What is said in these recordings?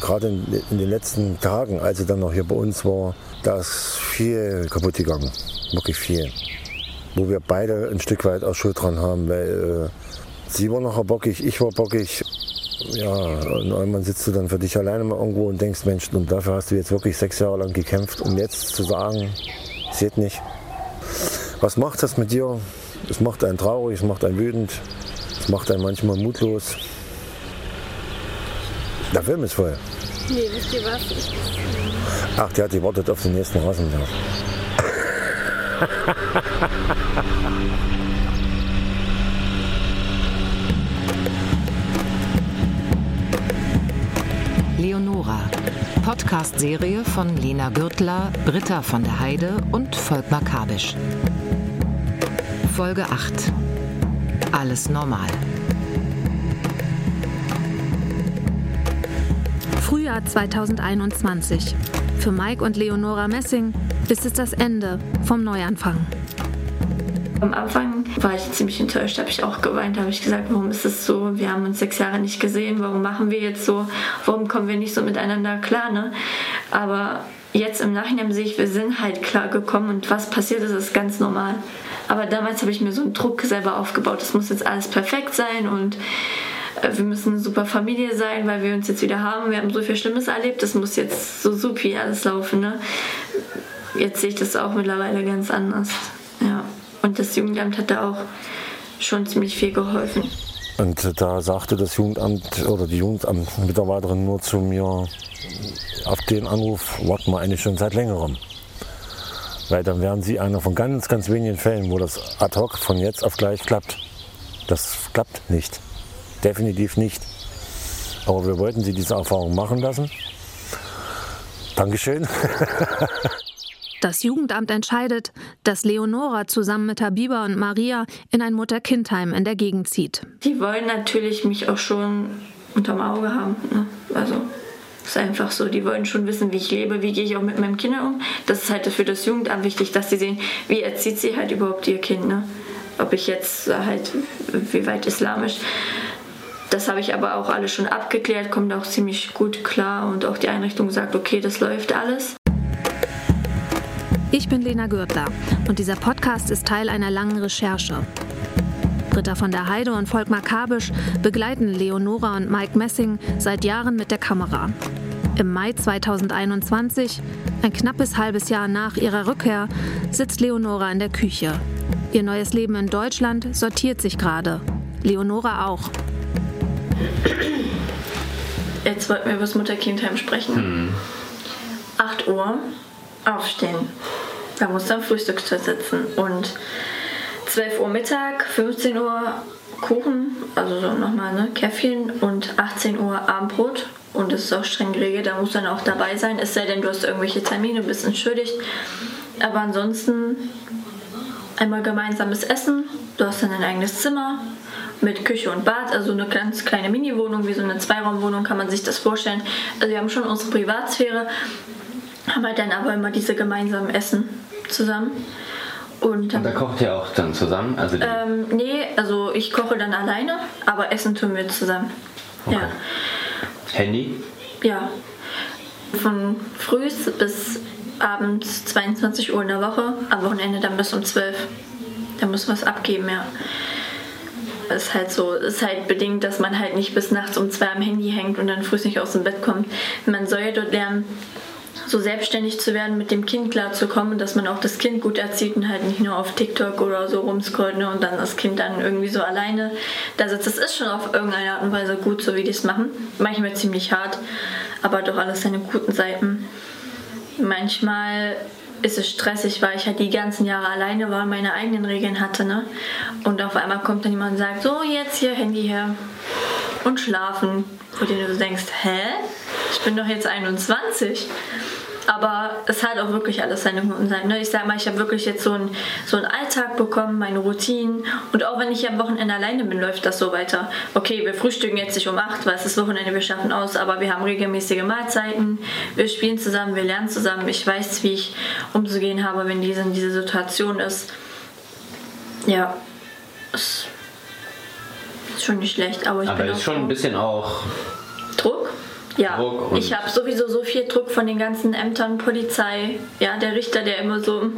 Gerade in, in, den letzten Tagen, als sie dann noch hier bei uns war, da ist viel kaputt gegangen. Wirklich viel. Wo wir beide ein Stück weit auch Schuld dran haben, weil äh, sie war noch bockig, ich war bockig. Ja, und irgendwann sitzt du dann für dich alleine mal irgendwo und denkst, Mensch, und dafür hast du jetzt wirklich sechs Jahre lang gekämpft, um jetzt zu sagen, seht nicht. Was macht das mit dir? Es macht einen traurig, es macht einen wütend, es macht einen manchmal mutlos. Der Film ist voll. Nee, wisst ihr was? Ach, der hat die wartet auf den nächsten Rasenberg. Leonora. Podcast-Serie von Lena Gürtler, Britta von der Heide und Volkmar Kabisch. Folge 8. Alles normal. Frühjahr 2021. Für Mike und Leonora Messing ist es das Ende vom Neuanfang. Am Anfang war ich ziemlich enttäuscht, habe ich auch geweint, habe ich gesagt, warum ist es so? Wir haben uns sechs Jahre nicht gesehen, warum machen wir jetzt so? Warum kommen wir nicht so miteinander klar? Ne? Aber jetzt im Nachhinein sehe ich, wir sind halt klar gekommen und was passiert ist, ist ganz normal. Aber damals habe ich mir so einen Druck selber aufgebaut. Es muss jetzt alles perfekt sein und wir müssen eine super Familie sein, weil wir uns jetzt wieder haben. Wir haben so viel Schlimmes erlebt. Das muss jetzt so supi alles laufen. Ne? Jetzt sehe ich das auch mittlerweile ganz anders. Ja. Und das Jugendamt hat da auch schon ziemlich viel geholfen. Und da sagte das Jugendamt oder die Jugendamtmitarbeiterin nur zu mir, auf den Anruf warten wir eigentlich schon seit längerem. Weil dann wären Sie einer von ganz, ganz wenigen Fällen, wo das ad hoc von jetzt auf gleich klappt. Das klappt nicht. Definitiv nicht. Aber wir wollten Sie diese Erfahrung machen lassen. Dankeschön. Das Jugendamt entscheidet, dass Leonora zusammen mit Habiba und Maria in ein Mutter-Kind-Heim in der Gegend zieht. Die wollen natürlich mich auch schon unterm Auge haben. Ne? Also ist einfach so. Die wollen schon wissen, wie ich lebe, wie gehe ich auch mit meinem Kind um. Das ist halt für das Jugendamt wichtig, dass sie sehen, wie erzieht sie halt überhaupt ihr Kind. Ne? Ob ich jetzt halt, wie weit islamisch. Das habe ich aber auch alles schon abgeklärt, kommt auch ziemlich gut klar und auch die Einrichtung sagt, okay, das läuft alles. Ich bin Lena Gürtler und dieser Podcast ist Teil einer langen Recherche. Britta von der Heide und Volkmar Kabisch begleiten Leonora und Mike Messing seit Jahren mit der Kamera. Im Mai 2021, ein knappes halbes Jahr nach ihrer Rückkehr, sitzt Leonora in der Küche. Ihr neues Leben in Deutschland sortiert sich gerade. Leonora auch. Jetzt wollten wir über das Mutter-Kind-Heim sprechen. Hm. 8 Uhr, aufstehen. Da muss dann Frühstückstisch sitzen. Und 12 Uhr Mittag, 15 Uhr Kuchen, also so nochmal ne, Käffchen und 18 Uhr Abendbrot. Und das ist auch streng geregelt, da muss dann auch dabei sein, es sei denn, du hast irgendwelche Termine, bist entschuldigt. Aber ansonsten einmal gemeinsames Essen, du hast dann ein eigenes Zimmer mit Küche und Bad, also eine ganz kleine Mini-Wohnung, wie so eine Zweiraumwohnung kann man sich das vorstellen. Also wir haben schon unsere Privatsphäre, haben halt dann aber immer diese gemeinsamen Essen zusammen. Und, und da kocht ihr auch dann zusammen? Also ähm, nee, also ich koche dann alleine, aber essen tun wir zusammen. Okay. Ja. Handy? Ja. Von früh bis abends 22 Uhr in der Woche, am Wochenende dann bis um 12. Da muss was abgeben, ja. Ist halt so, ist halt bedingt, dass man halt nicht bis nachts um zwei am Handy hängt und dann früh nicht aus dem Bett kommt. Man soll ja dort lernen, so selbstständig zu werden, mit dem Kind klarzukommen, dass man auch das Kind gut erzieht und halt nicht nur auf TikTok oder so rumscrollt ne, und dann das Kind dann irgendwie so alleine da sitzt. Das ist schon auf irgendeine Art und Weise gut, so wie die es machen. Manchmal ziemlich hart, aber doch alles seine guten Seiten. Manchmal ist es stressig, weil ich halt die ganzen Jahre alleine war und meine eigenen Regeln hatte. Ne? Und auf einmal kommt dann jemand und sagt, so jetzt hier Handy her und schlafen. Wo du denkst, hä? Ich bin doch jetzt 21. Aber es hat auch wirklich alles seine guten Seiten. Ne? Ich sag mal, ich habe wirklich jetzt so einen, so einen Alltag bekommen, meine Routinen. Und auch wenn ich am Wochenende alleine bin, läuft das so weiter. Okay, wir frühstücken jetzt nicht um 8, weil es ist Wochenende, wir schaffen aus, aber wir haben regelmäßige Mahlzeiten. Wir spielen zusammen, wir lernen zusammen. Ich weiß, wie ich umzugehen habe, wenn diese in dieser Situation ist. Ja, ist schon nicht schlecht, aber ich aber bin ist schon ein bisschen auch Druck. Ja, Druck. ich habe sowieso so viel Druck von den ganzen Ämtern, Polizei, ja, der Richter, der immer so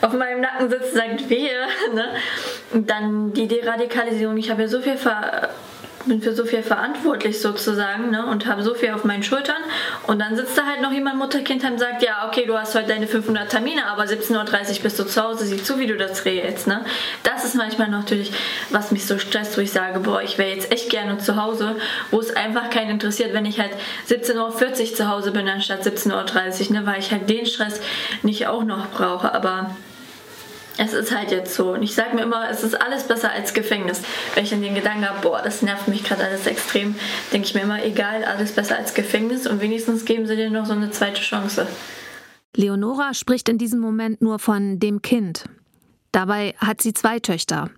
auf meinem Nacken sitzt, sagt wehe. Ne? Und dann die Deradikalisierung. Ich habe ja so viel ver bin für so viel verantwortlich sozusagen ne? und habe so viel auf meinen Schultern. Und dann sitzt da halt noch jemand Mutterkind und sagt, ja, okay, du hast heute deine 500 Termine, aber 17.30 Uhr bist du zu Hause, sieh zu, wie du das regelst. Ne? Das ist manchmal natürlich, was mich so stresst, wo ich sage, boah, ich wäre jetzt echt gerne zu Hause, wo es einfach keinen interessiert, wenn ich halt 17.40 Uhr zu Hause bin, anstatt 17.30 Uhr, ne? weil ich halt den Stress nicht auch noch brauche. Aber es ist halt jetzt so. Und ich sage mir immer, es ist alles besser als Gefängnis. Wenn ich dann den Gedanken habe, boah, das nervt mich gerade alles extrem, denke ich mir immer, egal, alles besser als Gefängnis und wenigstens geben sie dir noch so eine zweite Chance. Leonora spricht in diesem Moment nur von dem Kind. Dabei hat sie zwei Töchter.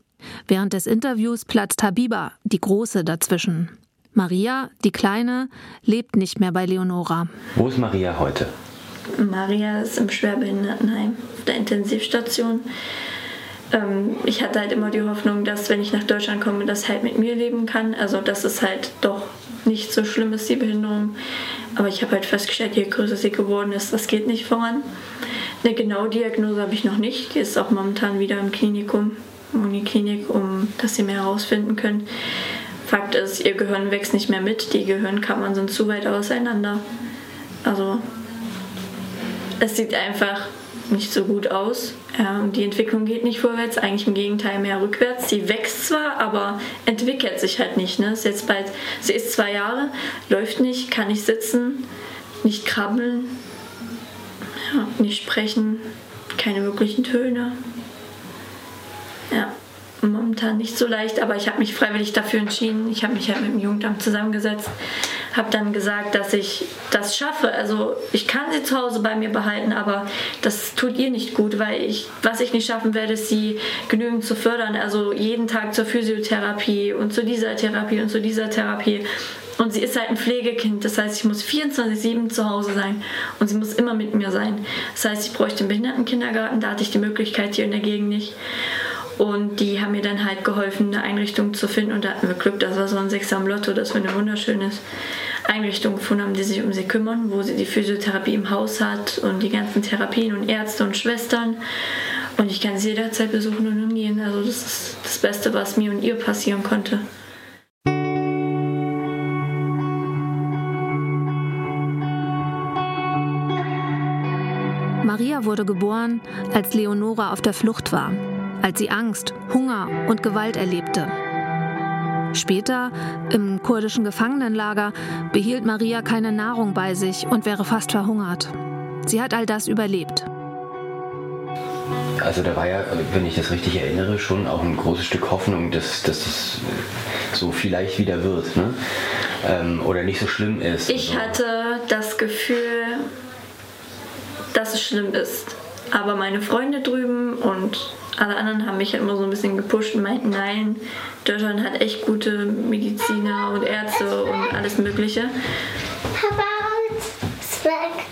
Während des Interviews platzt Habiba, die Große, dazwischen. Maria, die Kleine, lebt nicht mehr bei Leonora. Wo ist Maria heute? Maria ist im Schwerbehindertenheim auf der Intensivstation. Ähm, ich hatte halt immer die Hoffnung, dass wenn ich nach Deutschland komme, das halt mit mir leben kann. Also dass es halt doch nicht so schlimm ist, die Behinderung. Aber ich habe halt festgestellt, je größer sie geworden ist, das geht nicht voran. Eine genaue Diagnose habe ich noch nicht. Die ist auch momentan wieder im Klinikum, Uniklinik, um dass sie mehr herausfinden können. Fakt ist, ihr Gehirn wächst nicht mehr mit. Die Gehirnkammern sind zu weit auseinander. Also es sieht einfach nicht so gut aus. Und die Entwicklung geht nicht vorwärts, eigentlich im Gegenteil mehr rückwärts. Sie wächst zwar, aber entwickelt sich halt nicht. Ne? Ist jetzt bald, sie ist zwei Jahre, läuft nicht, kann nicht sitzen, nicht krabbeln, ja, nicht sprechen, keine wirklichen Töne. Ja, momentan nicht so leicht, aber ich habe mich freiwillig dafür entschieden. Ich habe mich halt mit dem Jugendamt zusammengesetzt habe dann gesagt, dass ich das schaffe. Also ich kann sie zu Hause bei mir behalten, aber das tut ihr nicht gut, weil ich, was ich nicht schaffen werde, ist sie genügend zu fördern. Also jeden Tag zur Physiotherapie und zu dieser Therapie und zu dieser Therapie. Und sie ist halt ein Pflegekind, das heißt, ich muss 24-7 zu Hause sein und sie muss immer mit mir sein. Das heißt, ich bräuchte einen Behindertenkindergarten, da hatte ich die Möglichkeit hier in der Gegend nicht. Und die haben mir dann halt geholfen, eine Einrichtung zu finden. Und da hatten wir Glück, das war so ein Sechser am Lotto, dass wir eine wunderschöne Einrichtung gefunden haben, die sich um sie kümmern, wo sie die Physiotherapie im Haus hat und die ganzen Therapien und Ärzte und Schwestern. Und ich kann sie jederzeit besuchen und umgehen. Also das ist das Beste, was mir und ihr passieren konnte. Maria wurde geboren, als Leonora auf der Flucht war als sie Angst, Hunger und Gewalt erlebte. Später, im kurdischen Gefangenenlager, behielt Maria keine Nahrung bei sich und wäre fast verhungert. Sie hat all das überlebt. Also da war ja, wenn ich das richtig erinnere, schon auch ein großes Stück Hoffnung, dass, dass es so vielleicht wieder wird. Ne? Ähm, oder nicht so schlimm ist. Ich so. hatte das Gefühl, dass es schlimm ist. Aber meine Freunde drüben und alle anderen haben mich halt immer so ein bisschen gepusht und meinten, nein, Deutschland hat echt gute Mediziner und Ärzte und alles Mögliche. Papa ist weg.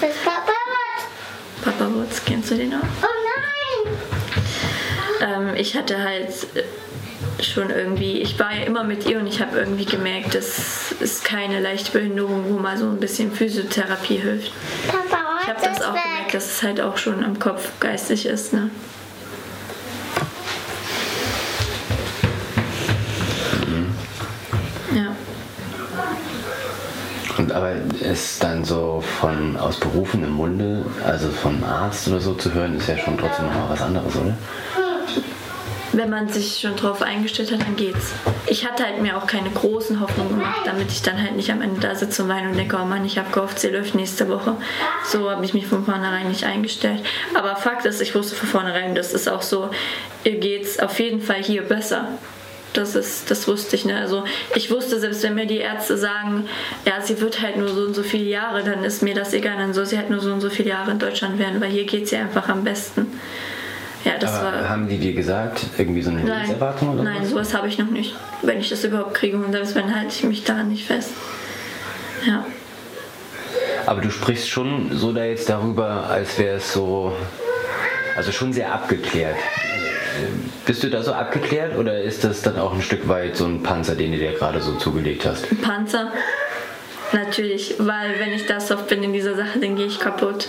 Das ist Papa Wutz. Papa Wutz, kennst du den auch? Oh nein! Ähm, ich hatte halt schon irgendwie, ich war ja immer mit ihr und ich habe irgendwie gemerkt, das ist keine leichte Behinderung, wo mal so ein bisschen Physiotherapie hilft. Papa, ich habe das auch weg. gemerkt, dass es halt auch schon am Kopf geistig ist. Ne? Mhm. Ja. Und aber ist dann so von aus berufenem Munde, also vom Arzt oder so zu hören, ist ja schon trotzdem noch mal was anderes, oder? Wenn man sich schon drauf eingestellt hat, dann geht's. Ich hatte halt mir auch keine großen Hoffnungen gemacht, damit ich dann halt nicht am Ende da sitze und weine und denke, oh Mann, ich habe gehofft, sie läuft nächste Woche. So habe ich mich von vornherein nicht eingestellt. Aber Fakt ist, ich wusste von vornherein, das ist auch so, ihr geht's auf jeden Fall hier besser. Das, ist, das wusste ich. Ne? Also ich wusste, selbst wenn mir die Ärzte sagen, ja, sie wird halt nur so und so viele Jahre, dann ist mir das egal. Dann soll sie halt nur so und so viele Jahre in Deutschland werden, weil hier geht sie einfach am besten. Ja, das Aber war. Haben die dir gesagt, irgendwie so eine Nein, Lebenserwartung oder Nein, sowas habe ich noch nicht. Wenn ich das überhaupt kriege und selbst wenn, halte ich mich daran nicht fest. Ja. Aber du sprichst schon so da jetzt darüber, als wäre es so, also schon sehr abgeklärt. Bist du da so abgeklärt oder ist das dann auch ein Stück weit so ein Panzer, den du dir gerade so zugelegt hast? Ein Panzer, natürlich, weil wenn ich da soft bin in dieser Sache, dann gehe ich kaputt.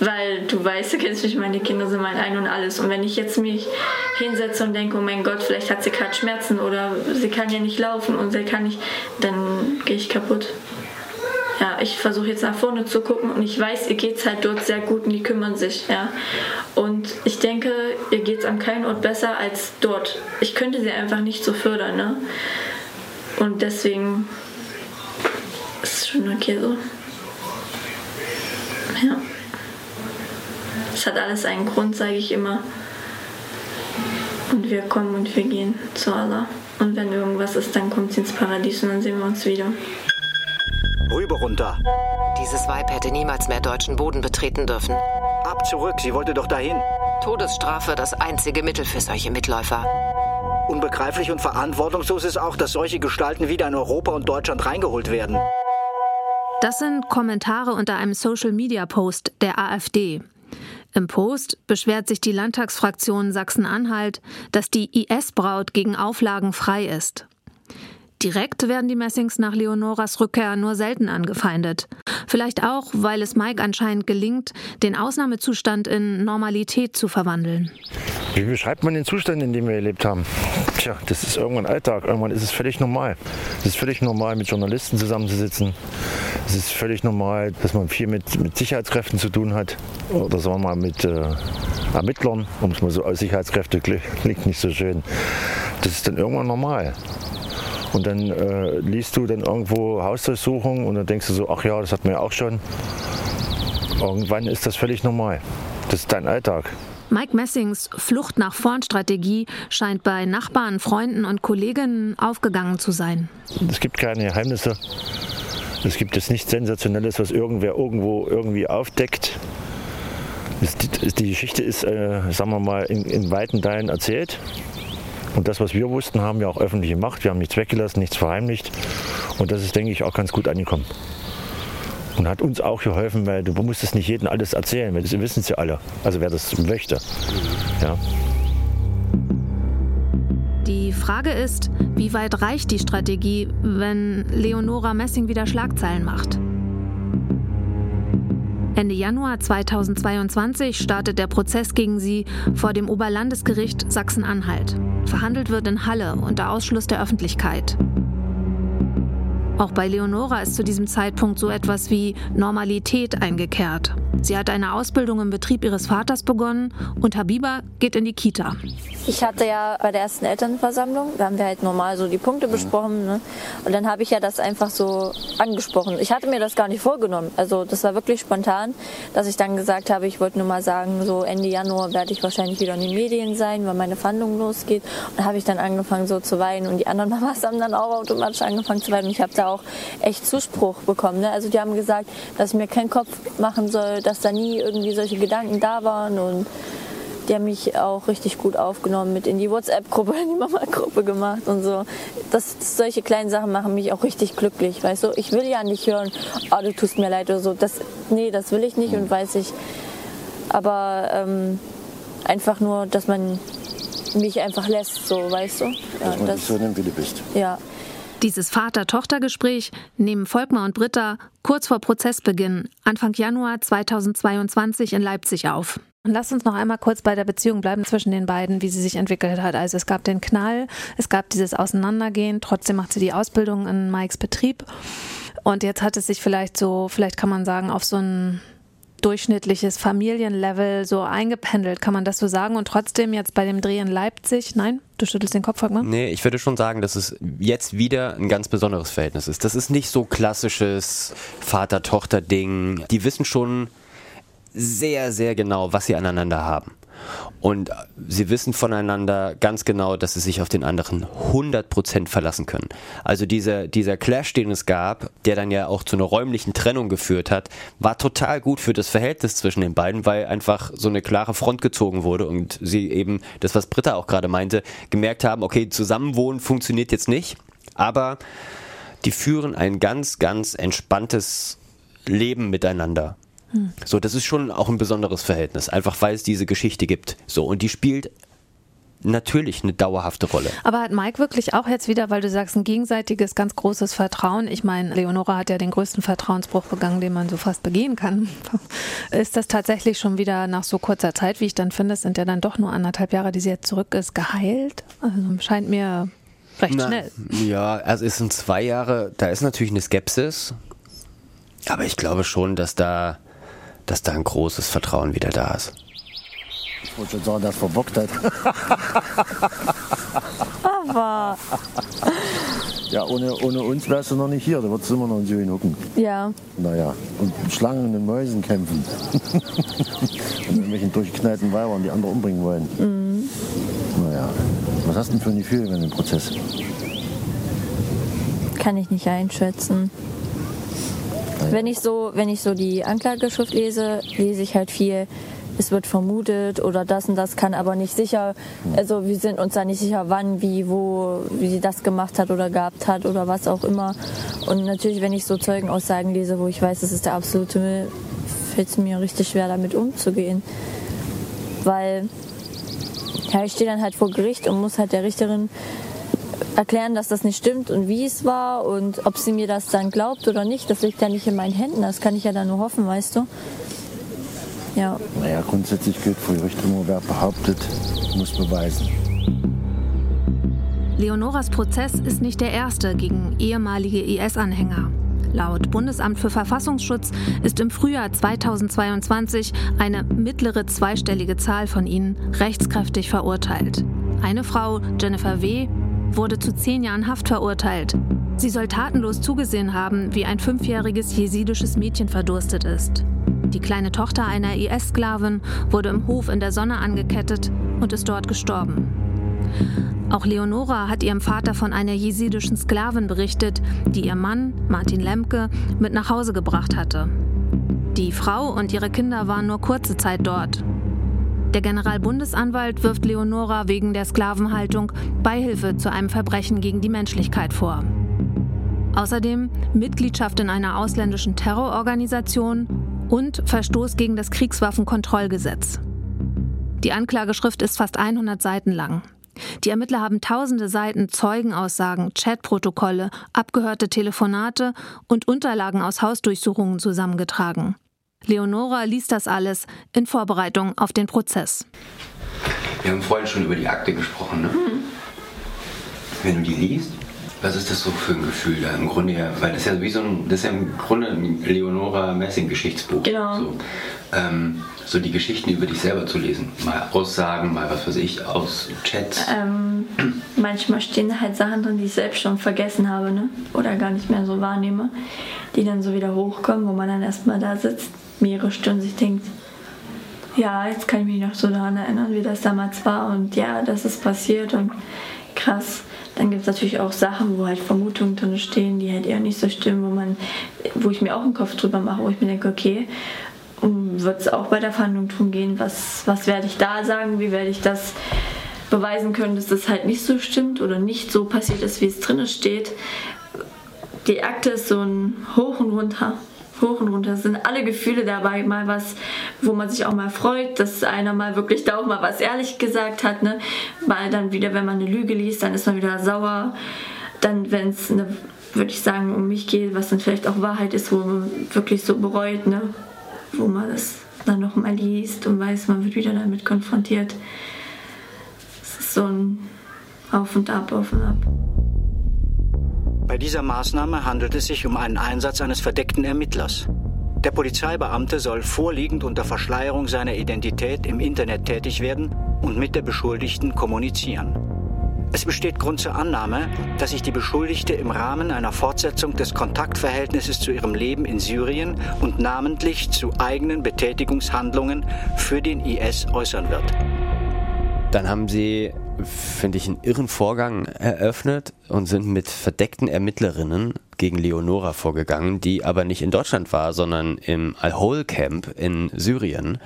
Weil du weißt, du kennst mich, meine Kinder sind mein Ein und Alles. Und wenn ich jetzt mich hinsetze und denke, oh mein Gott, vielleicht hat sie gerade Schmerzen oder sie kann ja nicht laufen und sie kann nicht, dann gehe ich kaputt ja, ich versuche jetzt nach vorne zu gucken und ich weiß, ihr geht es halt dort sehr gut und die kümmern sich, ja. Und ich denke, ihr geht es an keinem Ort besser als dort. Ich könnte sie einfach nicht so fördern, ne? Und deswegen ist es schon okay so. Ja. Es hat alles einen Grund, sage ich immer. Und wir kommen und wir gehen zu Allah. Und wenn irgendwas ist, dann kommt sie ins Paradies und dann sehen wir uns wieder. Rüber runter. Dieses Weib hätte niemals mehr deutschen Boden betreten dürfen. Ab zurück, sie wollte doch dahin. Todesstrafe das einzige Mittel für solche Mitläufer. Unbegreiflich und verantwortungslos ist auch, dass solche Gestalten wieder in Europa und Deutschland reingeholt werden. Das sind Kommentare unter einem Social-Media-Post der AfD. Im Post beschwert sich die Landtagsfraktion Sachsen-Anhalt, dass die IS-Braut gegen Auflagen frei ist. Direkt werden die Messings nach Leonoras Rückkehr nur selten angefeindet. Vielleicht auch, weil es Mike anscheinend gelingt, den Ausnahmezustand in Normalität zu verwandeln. Wie beschreibt man den Zustand, in dem wir gelebt haben? Tja, das ist irgendwann Alltag. Irgendwann ist es völlig normal. Es ist völlig normal, mit Journalisten zusammenzusitzen. Es ist völlig normal, dass man viel mit, mit Sicherheitskräften zu tun hat. Oder sagen wir mal mit äh, Ermittlern, um es mal so aus Sicherheitskräfte klingt nicht so schön. Das ist dann irgendwann normal. Und dann äh, liest du dann irgendwo Hausdurchsuchungen und dann denkst du so, ach ja, das hatten wir auch schon. Irgendwann ist das völlig normal. Das ist dein Alltag. Mike Messings Flucht nach vorn-Strategie scheint bei Nachbarn, Freunden und Kolleginnen aufgegangen zu sein. Es gibt keine Geheimnisse. Es gibt jetzt nichts Sensationelles, was irgendwer irgendwo irgendwie aufdeckt. Die Geschichte ist, äh, sagen wir mal, in, in weiten Teilen erzählt. Und das, was wir wussten, haben wir auch öffentlich gemacht. Wir haben nichts weggelassen, nichts verheimlicht. Und das ist, denke ich, auch ganz gut angekommen. Und hat uns auch geholfen, weil du musstest nicht jedem alles erzählen, weil das wissen sie alle. Also wer das möchte. Ja. Die Frage ist, wie weit reicht die Strategie, wenn Leonora Messing wieder Schlagzeilen macht? Ende Januar 2022 startet der Prozess gegen sie vor dem Oberlandesgericht Sachsen-Anhalt. Verhandelt wird in Halle unter Ausschluss der Öffentlichkeit. Auch bei Leonora ist zu diesem Zeitpunkt so etwas wie Normalität eingekehrt. Sie hat eine Ausbildung im Betrieb ihres Vaters begonnen und Habiba geht in die Kita. Ich hatte ja bei der ersten Elternversammlung, da haben wir halt normal so die Punkte besprochen. Ne? Und dann habe ich ja das einfach so angesprochen. Ich hatte mir das gar nicht vorgenommen. Also das war wirklich spontan, dass ich dann gesagt habe, ich wollte nur mal sagen, so Ende Januar werde ich wahrscheinlich wieder in den Medien sein, weil meine Verhandlung losgeht. Und habe ich dann angefangen so zu weinen und die anderen Mamas haben dann auch automatisch angefangen zu weinen. Und ich habe da auch echt Zuspruch bekommen. Ne? Also die haben gesagt, dass ich mir keinen Kopf machen soll, dass da nie irgendwie solche Gedanken da waren und die haben mich auch richtig gut aufgenommen, mit in die WhatsApp-Gruppe, in die Mama-Gruppe gemacht und so. Das, solche kleinen Sachen machen mich auch richtig glücklich, weißt du. Ich will ja nicht hören, oh, du tust mir leid oder so. Das, nee, das will ich nicht und weiß ich. Aber ähm, einfach nur, dass man mich einfach lässt, so, weißt du. Ja, dass man das, dich so nimmt, wie du bist. Ja. Dieses Vater-Tochter-Gespräch nehmen Volkmar und Britta kurz vor Prozessbeginn, Anfang Januar 2022 in Leipzig auf. Lass uns noch einmal kurz bei der Beziehung bleiben zwischen den beiden, wie sie sich entwickelt hat. Also es gab den Knall, es gab dieses Auseinandergehen, trotzdem macht sie die Ausbildung in Mikes Betrieb. Und jetzt hat es sich vielleicht so, vielleicht kann man sagen, auf so ein durchschnittliches Familienlevel so eingependelt, kann man das so sagen? Und trotzdem jetzt bei dem Dreh in Leipzig, nein? Du schüttelst den Kopf, Volkmar? Nee, ich würde schon sagen, dass es jetzt wieder ein ganz besonderes Verhältnis ist. Das ist nicht so klassisches Vater-Tochter-Ding. Die wissen schon sehr, sehr genau, was sie aneinander haben. Und sie wissen voneinander ganz genau, dass sie sich auf den anderen 100% verlassen können. Also dieser, dieser Clash, den es gab, der dann ja auch zu einer räumlichen Trennung geführt hat, war total gut für das Verhältnis zwischen den beiden, weil einfach so eine klare Front gezogen wurde und sie eben, das was Britta auch gerade meinte, gemerkt haben, okay, Zusammenwohnen funktioniert jetzt nicht, aber die führen ein ganz, ganz entspanntes Leben miteinander. So, das ist schon auch ein besonderes Verhältnis, einfach weil es diese Geschichte gibt. So, und die spielt natürlich eine dauerhafte Rolle. Aber hat Mike wirklich auch jetzt wieder, weil du sagst, ein gegenseitiges, ganz großes Vertrauen? Ich meine, Leonora hat ja den größten Vertrauensbruch begangen, den man so fast begehen kann. Ist das tatsächlich schon wieder nach so kurzer Zeit, wie ich dann finde, es sind ja dann doch nur anderthalb Jahre, die sie jetzt zurück ist, geheilt? Also scheint mir recht Na, schnell. Ja, also es sind zwei Jahre, da ist natürlich eine Skepsis, aber ich glaube schon, dass da, dass da ein großes Vertrauen wieder da ist. Ich wollte schon sagen, dass verbockt hat. Aber, Ja, ohne, ohne uns wärst du noch nicht hier. Da würdest du immer noch in Syrien hucken. ja. Naja, und mit Schlangen und Mäusen kämpfen. und irgendwelchen durchgeknallten Weibern, die andere umbringen wollen. Naja, was hast du denn für ein Gefühl wenn im Prozess? Kann ich nicht einschätzen. Wenn ich so, wenn ich so die Anklageschrift lese, lese ich halt viel, es wird vermutet oder das und das kann aber nicht sicher, also wir sind uns da nicht sicher, wann, wie, wo, wie sie das gemacht hat oder gehabt hat oder was auch immer. Und natürlich, wenn ich so Zeugenaussagen lese, wo ich weiß, das ist der absolute Müll, fällt es mir richtig schwer, damit umzugehen. Weil ja, ich stehe dann halt vor Gericht und muss halt der Richterin erklären, dass das nicht stimmt und wie es war und ob sie mir das dann glaubt oder nicht, das liegt ja nicht in meinen Händen. Das kann ich ja dann nur hoffen, weißt du. Ja, Naja, grundsätzlich gilt vor Gericht immer, wer behauptet, muss beweisen. Leonoras Prozess ist nicht der erste gegen ehemalige IS-Anhänger. Laut Bundesamt für Verfassungsschutz ist im Frühjahr 2022 eine mittlere zweistellige Zahl von ihnen rechtskräftig verurteilt. Eine Frau, Jennifer W., wurde zu zehn Jahren Haft verurteilt. Sie soll tatenlos zugesehen haben, wie ein fünfjähriges jesidisches Mädchen verdurstet ist. Die kleine Tochter einer IS-Sklavin wurde im Hof in der Sonne angekettet und ist dort gestorben. Auch Leonora hat ihrem Vater von einer jesidischen Sklavin berichtet, die ihr Mann, Martin Lemke, mit nach Hause gebracht hatte. Die Frau und ihre Kinder waren nur kurze Zeit dort. Der Generalbundesanwalt wirft Leonora wegen der Sklavenhaltung Beihilfe zu einem Verbrechen gegen die Menschlichkeit vor. Außerdem Mitgliedschaft in einer ausländischen Terrororganisation und Verstoß gegen das Kriegswaffenkontrollgesetz. Die Anklageschrift ist fast 100 Seiten lang. Die Ermittler haben tausende Seiten Zeugenaussagen, Chatprotokolle, abgehörte Telefonate und Unterlagen aus Hausdurchsuchungen zusammengetragen. Leonora liest das alles in Vorbereitung auf den Prozess. Wir haben vorhin schon über die Akte gesprochen, ne? Wenn du die liest, was ist das so für ein Gefühl da im Grunde ja, weil das ist ja wie so ein, das ist ja im Grunde ein Leonora Messing Geschichtsbuch. Genau. So, ähm, so die Geschichten über dich selber zu lesen, mal Aussagen, mal was weiß ich, aus Chats. Ähm, manchmal stehen da halt Sachen drin, die ich selbst schon vergessen habe, ne? Oder gar nicht mehr so wahrnehme, die dann so wieder hochkommen, wo man dann erstmal da sitzt, mehrere Stunden sich denkt, ja, jetzt kann ich mich noch so daran erinnern, wie das damals war und ja, das ist passiert und krass. Dann gibt es natürlich auch Sachen, wo halt Vermutungen drin stehen, die halt eher nicht so stimmen, wo man, wo ich mir auch einen Kopf drüber mache, wo ich mir denke, okay, wird es auch bei der Verhandlung drum gehen, was, was werde ich da sagen, wie werde ich das beweisen können, dass das halt nicht so stimmt oder nicht so passiert ist, wie es drin steht. Die Akte ist so ein Hoch und runter. Hoch und runter. Es sind alle Gefühle dabei. Mal was, wo man sich auch mal freut, dass einer mal wirklich da auch mal was ehrlich gesagt hat. Ne? Mal dann wieder, wenn man eine Lüge liest, dann ist man wieder sauer. Dann, wenn es, würde ich sagen, um mich geht, was dann vielleicht auch Wahrheit ist, wo man wirklich so bereut, ne? wo man das dann noch mal liest und weiß, man wird wieder damit konfrontiert. Es ist so ein Auf und Ab, Auf und Ab. Bei dieser Maßnahme handelt es sich um einen Einsatz eines verdeckten Ermittlers. Der Polizeibeamte soll vorliegend unter Verschleierung seiner Identität im Internet tätig werden und mit der Beschuldigten kommunizieren. Es besteht Grund zur Annahme, dass sich die Beschuldigte im Rahmen einer Fortsetzung des Kontaktverhältnisses zu ihrem Leben in Syrien und namentlich zu eigenen Betätigungshandlungen für den IS äußern wird. Dann haben sie, finde ich, einen irren Vorgang eröffnet und sind mit verdeckten Ermittlerinnen gegen Leonora vorgegangen, die aber nicht in Deutschland war, sondern im Al-Hol-Camp in Syrien.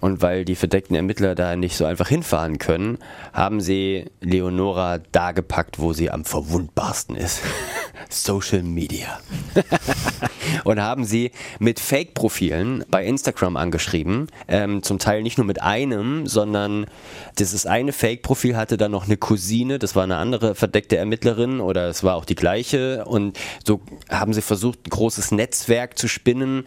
Und weil die verdeckten Ermittler da nicht so einfach hinfahren können, haben sie Leonora da gepackt, wo sie am verwundbarsten ist. Social Media. und haben sie mit Fake-Profilen bei Instagram angeschrieben. Ähm, zum Teil nicht nur mit einem, sondern dieses eine Fake-Profil hatte dann noch eine Cousine, das war eine andere verdeckte Ermittlerin oder es war auch die gleiche. Und so haben sie versucht, ein großes Netzwerk zu spinnen.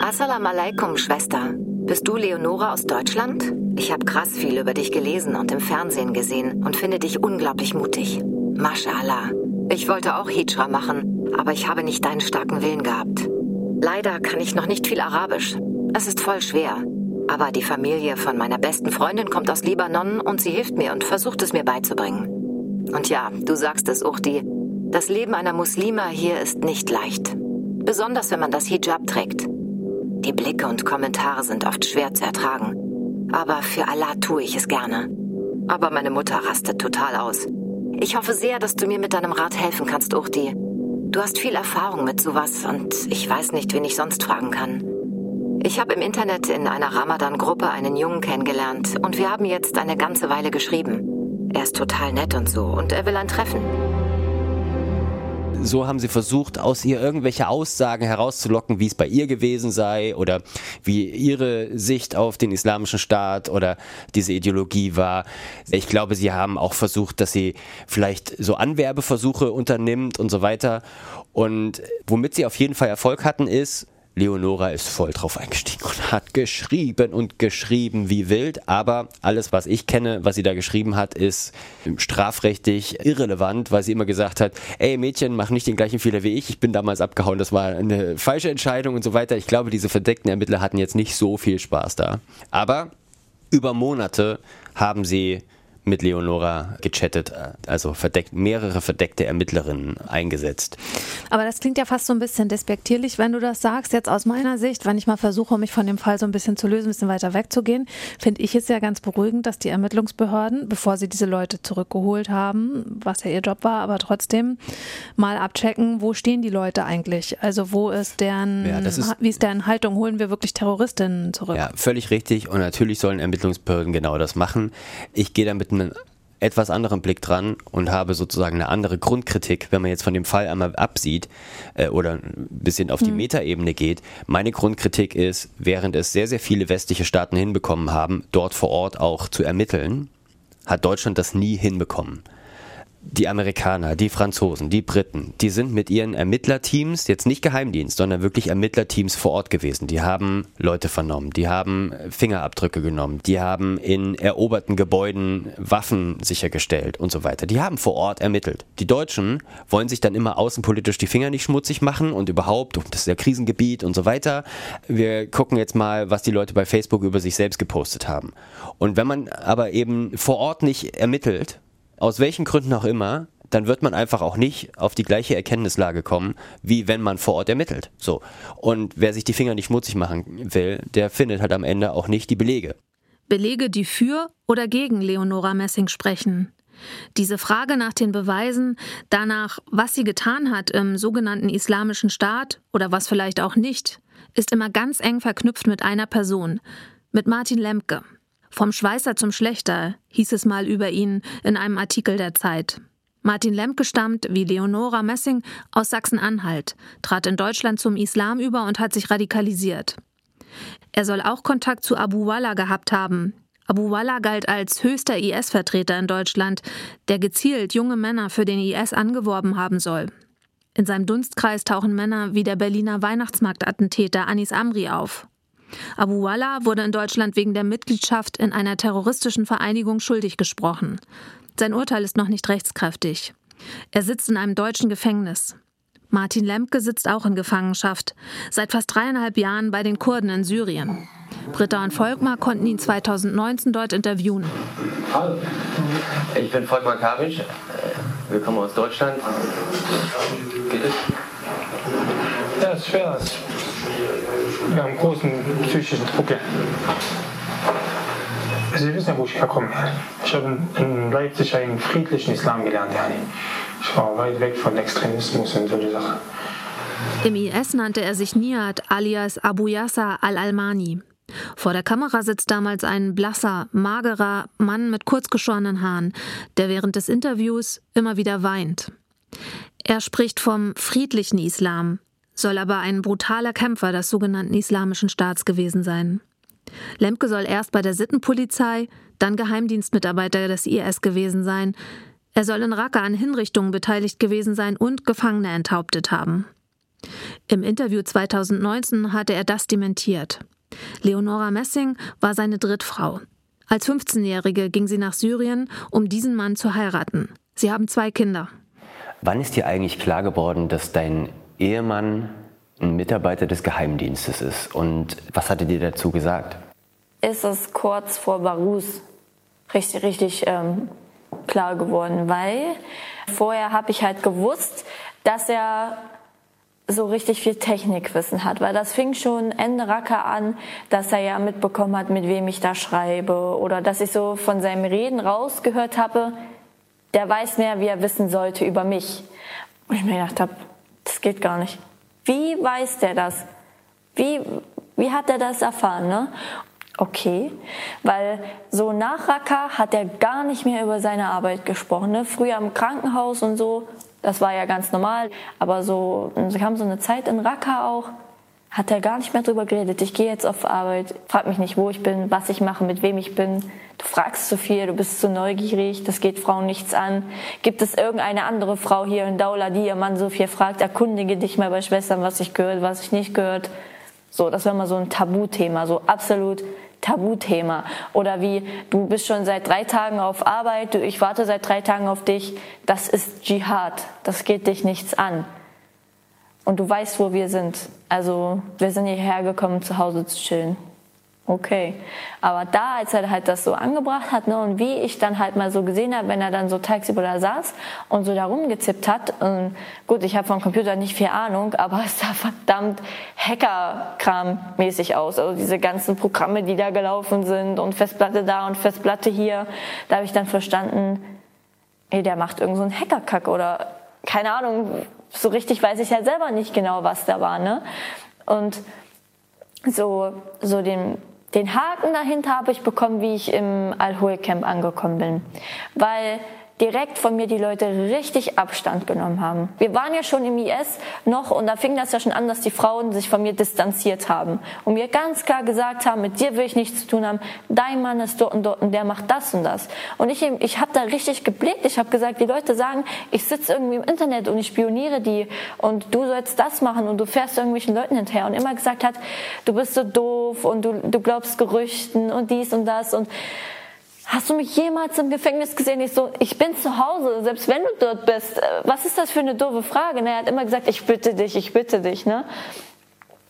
Assalamu alaikum, Schwester. Bist du Leonora aus Deutschland? Ich habe krass viel über dich gelesen und im Fernsehen gesehen und finde dich unglaublich mutig. Mashallah. Ich wollte auch Hijra machen, aber ich habe nicht deinen starken Willen gehabt. Leider kann ich noch nicht viel Arabisch. Es ist voll schwer. Aber die Familie von meiner besten Freundin kommt aus Libanon und sie hilft mir und versucht es mir beizubringen. Und ja, du sagst es, Uchti, das Leben einer Muslima hier ist nicht leicht. Besonders wenn man das Hijab trägt. Die Blicke und Kommentare sind oft schwer zu ertragen. Aber für Allah tue ich es gerne. Aber meine Mutter rastet total aus. Ich hoffe sehr, dass du mir mit deinem Rat helfen kannst, Uchti. Du hast viel Erfahrung mit sowas und ich weiß nicht, wen ich sonst fragen kann. Ich habe im Internet in einer Ramadan-Gruppe einen Jungen kennengelernt und wir haben jetzt eine ganze Weile geschrieben. Er ist total nett und so und er will ein Treffen so haben sie versucht, aus ihr irgendwelche Aussagen herauszulocken, wie es bei ihr gewesen sei oder wie ihre Sicht auf den islamischen Staat oder diese Ideologie war. Ich glaube, sie haben auch versucht, dass sie vielleicht so Anwerbeversuche unternimmt und so weiter. Und womit sie auf jeden Fall Erfolg hatten, ist, Leonora ist voll drauf eingestiegen und hat geschrieben und geschrieben wie wild, aber alles, was ich kenne, was sie da geschrieben hat, ist strafrechtlich irrelevant, weil sie immer gesagt hat, ey Mädchen, mach nicht den gleichen Fehler wie ich, ich bin damals abgehauen, das war eine falsche Entscheidung und so weiter. Ich glaube, diese verdeckten Ermittler hatten jetzt nicht so viel Spaß da. Aber über Monate haben sie mit Leonora gechattet, also verdeckt, mehrere verdeckte Ermittlerinnen eingesetzt. Aber das klingt ja fast so ein bisschen despektierlich, wenn du das sagst. Jetzt aus meiner Sicht, wenn ich mal versuche, mich von dem Fall so ein bisschen zu lösen, ein bisschen weiter wegzugehen, finde ich es ja ganz beruhigend, dass die Ermittlungsbehörden, bevor sie diese Leute zurückgeholt haben, was ja ihr Job war, aber trotzdem mal abchecken, wo stehen die Leute eigentlich? Also wo ist deren, ja, ist, wie ist deren Haltung? Holen wir wirklich Terroristinnen zurück? Ja, völlig richtig. Und natürlich sollen Ermittlungsbehörden genau das machen. Ich gehe da mit einem etwas anderen Blick dran und habe sozusagen eine andere Grundkritik, wenn man jetzt von dem Fall einmal absieht äh, oder ein bisschen auf die mhm. Metaebene geht. Meine Grundkritik ist, während es sehr, sehr viele westliche Staaten hinbekommen haben, dort vor Ort auch zu ermitteln, hat Deutschland das nie hinbekommen die Amerikaner, die Franzosen, die Briten, die sind mit ihren Ermittlerteams, jetzt nicht Geheimdienst, sondern wirklich Ermittlerteams vor Ort gewesen. Die haben Leute vernommen, die haben Fingerabdrücke genommen, die haben in eroberten Gebäuden Waffen sichergestellt und so weiter. Die haben vor Ort ermittelt. Die Deutschen wollen sich dann immer außenpolitisch die Finger nicht schmutzig machen und überhaupt, das ist ja Krisengebiet und so weiter. Wir gucken jetzt mal, was die Leute bei Facebook über sich selbst gepostet haben. Und wenn man aber eben vor Ort nicht ermittelt, aus welchen Gründen auch immer, dann wird man einfach auch nicht auf die gleiche Erkenntnislage kommen, wie wenn man vor Ort ermittelt. So. Und wer sich die Finger nicht schmutzig machen will, der findet halt am Ende auch nicht die Belege. Belege, die für oder gegen Leonora Messing sprechen. Diese Frage nach den Beweisen, danach, was sie getan hat im sogenannten Islamischen Staat oder was vielleicht auch nicht, ist immer ganz eng verknüpft mit einer Person, mit Martin Lemke. Vom Schweißer zum Schlechter hieß es mal über ihn in einem Artikel der Zeit. Martin Lemke stammt, wie Leonora Messing, aus Sachsen-Anhalt, trat in Deutschland zum Islam über und hat sich radikalisiert. Er soll auch Kontakt zu Abu Walla gehabt haben. Abu Walla galt als höchster IS-Vertreter in Deutschland, der gezielt junge Männer für den IS angeworben haben soll. In seinem Dunstkreis tauchen Männer wie der Berliner Weihnachtsmarktattentäter Anis Amri auf. Abu Walla wurde in Deutschland wegen der Mitgliedschaft in einer terroristischen Vereinigung schuldig gesprochen. Sein Urteil ist noch nicht rechtskräftig. Er sitzt in einem deutschen Gefängnis. Martin Lemke sitzt auch in Gefangenschaft, seit fast dreieinhalb Jahren bei den Kurden in Syrien. Britta und Volkmar konnten ihn 2019 dort interviewen. Hallo, ich bin Volkmar Kavic. Wir kommen aus Deutschland. Geht es? Ja, ist schwer wir haben großen psychischen Druck. Sie wissen ja, wo ich herkomme. Ich habe in Leipzig einen friedlichen Islam gelernt. Ich war weit weg von Extremismus und solche Sachen. Im IS nannte er sich Niad alias Abu Yasser al-Almani. Vor der Kamera sitzt damals ein blasser, magerer Mann mit kurzgeschorenen Haaren, der während des Interviews immer wieder weint. Er spricht vom friedlichen Islam, soll aber ein brutaler Kämpfer des sogenannten Islamischen Staats gewesen sein. Lemke soll erst bei der Sittenpolizei, dann Geheimdienstmitarbeiter des IS gewesen sein. Er soll in Raqqa an Hinrichtungen beteiligt gewesen sein und Gefangene enthauptet haben. Im Interview 2019 hatte er das dementiert. Leonora Messing war seine Drittfrau. Als 15-Jährige ging sie nach Syrien, um diesen Mann zu heiraten. Sie haben zwei Kinder. Wann ist dir eigentlich klar geworden, dass dein Ehemann ein Mitarbeiter des Geheimdienstes ist? Und was hat er dir dazu gesagt? Ist es kurz vor Barus richtig, richtig ähm, klar geworden, weil vorher habe ich halt gewusst, dass er so richtig viel Technikwissen hat, weil das fing schon Ende Racker an, dass er ja mitbekommen hat, mit wem ich da schreibe oder dass ich so von seinem Reden rausgehört habe, der weiß mehr, wie er wissen sollte über mich. Und ich mir gedacht habe, das geht gar nicht. Wie weiß der das? Wie, wie hat er das erfahren? Ne? Okay, weil so nach Racker hat er gar nicht mehr über seine Arbeit gesprochen. Ne? Früher im Krankenhaus und so das war ja ganz normal. Aber so, sie haben so eine Zeit in Raqqa auch, hat er gar nicht mehr drüber geredet. Ich gehe jetzt auf Arbeit, frag mich nicht, wo ich bin, was ich mache, mit wem ich bin. Du fragst zu viel, du bist zu neugierig, das geht Frauen nichts an. Gibt es irgendeine andere Frau hier in Daula, die ihr Mann so viel fragt? Erkundige dich mal bei Schwestern, was ich gehört, was ich nicht gehört. So, das war mal so ein Tabuthema, so absolut Tabuthema. Oder wie, du bist schon seit drei Tagen auf Arbeit, ich warte seit drei Tagen auf dich. Das ist Dschihad. Das geht dich nichts an. Und du weißt, wo wir sind. Also, wir sind hierher gekommen, zu Hause zu chillen. Okay. Aber da, als er halt das so angebracht hat, ne, und wie ich dann halt mal so gesehen habe, wenn er dann so tagsüber da saß und so da rumgezippt hat, und gut, ich habe vom Computer nicht viel Ahnung, aber es sah verdammt Hacker-Kram-mäßig aus. Also diese ganzen Programme, die da gelaufen sind und Festplatte da und Festplatte hier, da habe ich dann verstanden, ey, der macht irgend so einen Hackerkack oder keine Ahnung, so richtig weiß ich ja selber nicht genau, was da war, ne? Und so, so den den Haken dahinter habe ich bekommen, wie ich im Al-Hol-Camp angekommen bin. Weil direkt von mir die Leute richtig Abstand genommen haben. Wir waren ja schon im IS noch und da fing das ja schon an, dass die Frauen sich von mir distanziert haben. Und mir ganz klar gesagt haben, mit dir will ich nichts zu tun haben, dein Mann ist dort und dort und der macht das und das. Und ich, ich habe da richtig geblickt, ich habe gesagt, die Leute sagen, ich sitze irgendwie im Internet und ich spioniere die. Und du sollst das machen und du fährst irgendwelchen Leuten hinterher. Und immer gesagt hat, du bist so doof und du, du glaubst Gerüchten und dies und das. Und Hast du mich jemals im Gefängnis gesehen? Ich so, ich bin zu Hause, selbst wenn du dort bist. Äh, was ist das für eine doofe Frage? Ne? Er hat immer gesagt, ich bitte dich, ich bitte dich. Ne?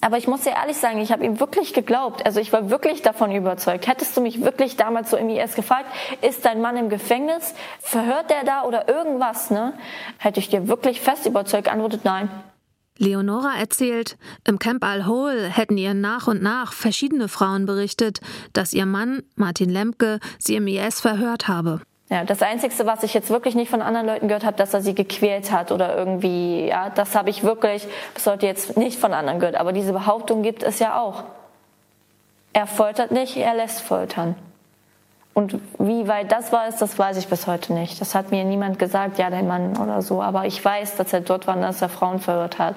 Aber ich muss dir ehrlich sagen, ich habe ihm wirklich geglaubt. Also ich war wirklich davon überzeugt. Hättest du mich wirklich damals so im IS gefragt, ist dein Mann im Gefängnis? Verhört der da oder irgendwas? Ne? Hätte ich dir wirklich fest überzeugt antwortet, nein. Leonora erzählt, im Camp Al-Hol hätten ihr nach und nach verschiedene Frauen berichtet, dass ihr Mann, Martin Lemke, sie im IS verhört habe. Ja, das Einzige, was ich jetzt wirklich nicht von anderen Leuten gehört habe, dass er sie gequält hat oder irgendwie, ja, das habe ich wirklich bis heute jetzt nicht von anderen gehört. Aber diese Behauptung gibt es ja auch. Er foltert nicht, er lässt foltern. Und wie weit das war, das weiß ich bis heute nicht. Das hat mir niemand gesagt, ja, dein Mann oder so. Aber ich weiß, dass er dort war und dass er Frauen verhört hat.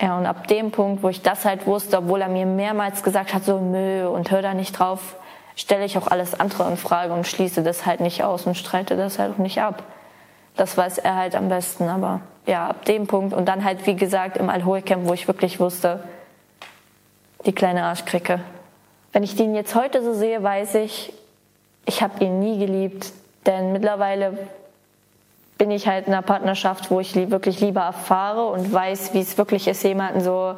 Ja, und ab dem Punkt, wo ich das halt wusste, obwohl er mir mehrmals gesagt hat, so Müll und hör da nicht drauf, stelle ich auch alles andere in Frage und schließe das halt nicht aus und streite das halt auch nicht ab. Das weiß er halt am besten, aber ja, ab dem Punkt und dann halt, wie gesagt, im Alkoholcamp, wo ich wirklich wusste, die kleine Arschkricke, wenn ich den jetzt heute so sehe, weiß ich, ich habe ihn nie geliebt. Denn mittlerweile bin ich halt in einer Partnerschaft, wo ich wirklich lieber erfahre und weiß, wie es wirklich ist, jemanden so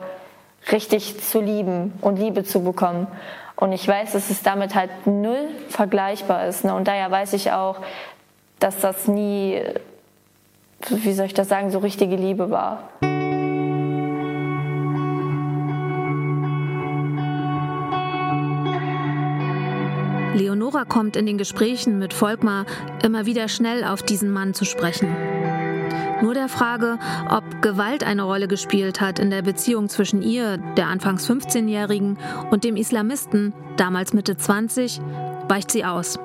richtig zu lieben und Liebe zu bekommen. Und ich weiß, dass es damit halt null vergleichbar ist. Ne? Und daher weiß ich auch, dass das nie, wie soll ich das sagen, so richtige Liebe war. Leonora kommt in den Gesprächen mit Volkmar immer wieder schnell auf diesen Mann zu sprechen. Nur der Frage, ob Gewalt eine Rolle gespielt hat in der Beziehung zwischen ihr, der anfangs 15-Jährigen, und dem Islamisten, damals Mitte 20, weicht sie aus.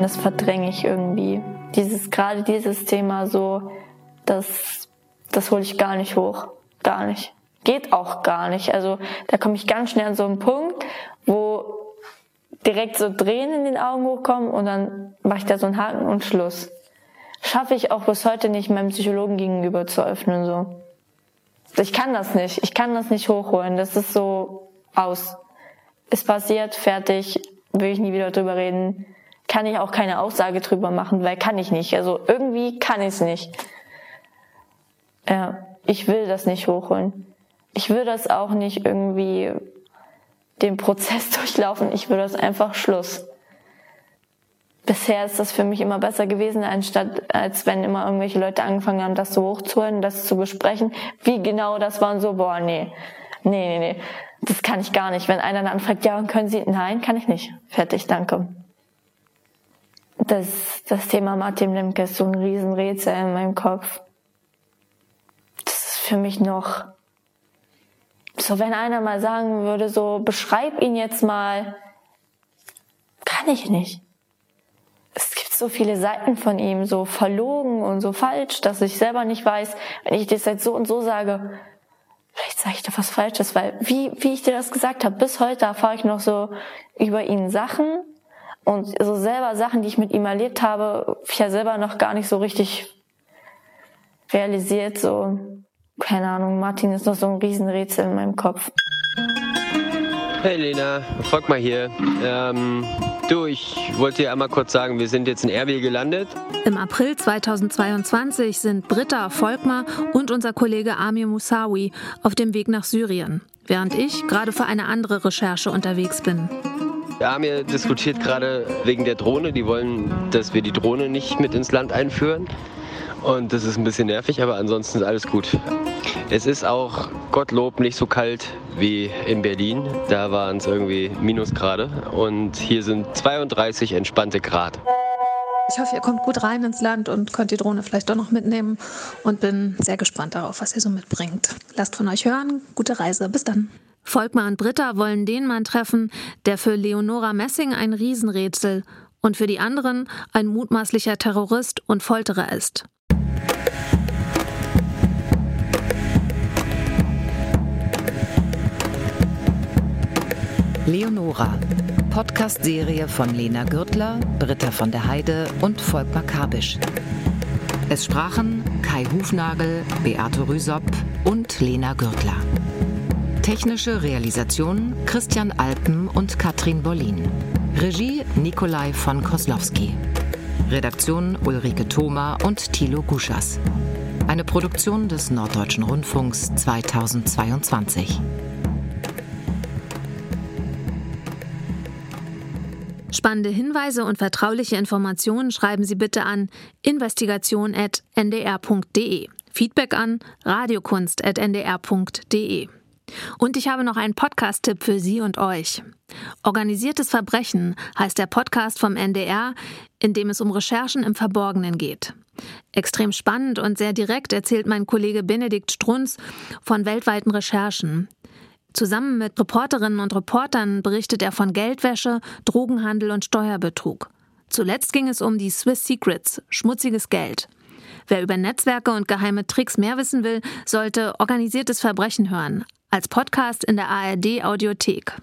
Das verdränge ich irgendwie. Dieses, gerade dieses Thema so, dass das hole ich gar nicht hoch. Gar nicht. Geht auch gar nicht. Also da komme ich ganz schnell an so einen Punkt, wo direkt so Tränen in den Augen hochkommen und dann mache ich da so einen Haken und Schluss. Schaffe ich auch bis heute nicht meinem Psychologen gegenüber zu öffnen so. Ich kann das nicht. Ich kann das nicht hochholen. Das ist so aus. Ist passiert, fertig, will ich nie wieder drüber reden. Kann ich auch keine Aussage drüber machen, weil kann ich nicht. Also irgendwie kann ich es nicht. Ja, ich will das nicht hochholen. Ich will das auch nicht irgendwie den Prozess durchlaufen. Ich will das einfach Schluss. Bisher ist das für mich immer besser gewesen, anstatt als wenn immer irgendwelche Leute angefangen haben, das so hochzuholen, das zu besprechen. Wie genau das war und so, boah, nee. Nee, nee, nee. Das kann ich gar nicht. Wenn einer dann fragt, ja, und können Sie? Nein, kann ich nicht. Fertig, danke. Das, das Thema Martin Lemke ist so ein Riesenrätsel in meinem Kopf. Das ist für mich noch so, wenn einer mal sagen würde, so, beschreib ihn jetzt mal, kann ich nicht. Es gibt so viele Seiten von ihm, so verlogen und so falsch, dass ich selber nicht weiß, wenn ich das jetzt so und so sage, vielleicht sage ich da was Falsches, weil wie, wie ich dir das gesagt habe, bis heute erfahre ich noch so über ihn Sachen und so selber Sachen, die ich mit ihm erlebt habe, ich ja selber noch gar nicht so richtig realisiert, so keine Ahnung, Martin ist noch so ein Riesenrätsel in meinem Kopf. Hey Lena, folg mal hier. Ähm, du, ich wollte dir einmal kurz sagen, wir sind jetzt in Erbil gelandet. Im April 2022 sind Britta Volkmar und unser Kollege Amir Moussaoui auf dem Weg nach Syrien, während ich gerade für eine andere Recherche unterwegs bin. Amir diskutiert gerade wegen der Drohne. Die wollen, dass wir die Drohne nicht mit ins Land einführen. Und das ist ein bisschen nervig, aber ansonsten ist alles gut. Es ist auch Gottlob nicht so kalt wie in Berlin. Da waren es irgendwie Minusgrade und hier sind 32 entspannte Grad. Ich hoffe, ihr kommt gut rein ins Land und könnt die Drohne vielleicht doch noch mitnehmen und bin sehr gespannt darauf, was ihr so mitbringt. Lasst von euch hören. Gute Reise. Bis dann. Volkmar und Britta wollen den Mann treffen, der für Leonora Messing ein Riesenrätsel und für die anderen ein mutmaßlicher Terrorist und Folterer ist. Leonora, Podcast-Serie von Lena Gürtler, Britta von der Heide und Volkmar Kabisch. Es sprachen Kai Hufnagel, Beate Rüsop und Lena Gürtler. Technische Realisation Christian Alpen und Katrin Bollin. Regie Nikolai von Koslowski. Redaktion Ulrike Thoma und Thilo Guschas. Eine Produktion des Norddeutschen Rundfunks 2022. Spannende Hinweise und vertrauliche Informationen schreiben Sie bitte an investigation.ndr.de. Feedback an radiokunst.ndr.de. Und ich habe noch einen Podcast-Tipp für Sie und euch. Organisiertes Verbrechen heißt der Podcast vom NDR, in dem es um Recherchen im Verborgenen geht. Extrem spannend und sehr direkt erzählt mein Kollege Benedikt Strunz von weltweiten Recherchen. Zusammen mit Reporterinnen und Reportern berichtet er von Geldwäsche, Drogenhandel und Steuerbetrug. Zuletzt ging es um die Swiss Secrets, schmutziges Geld. Wer über Netzwerke und geheime Tricks mehr wissen will, sollte organisiertes Verbrechen hören, als Podcast in der ARD Audiothek.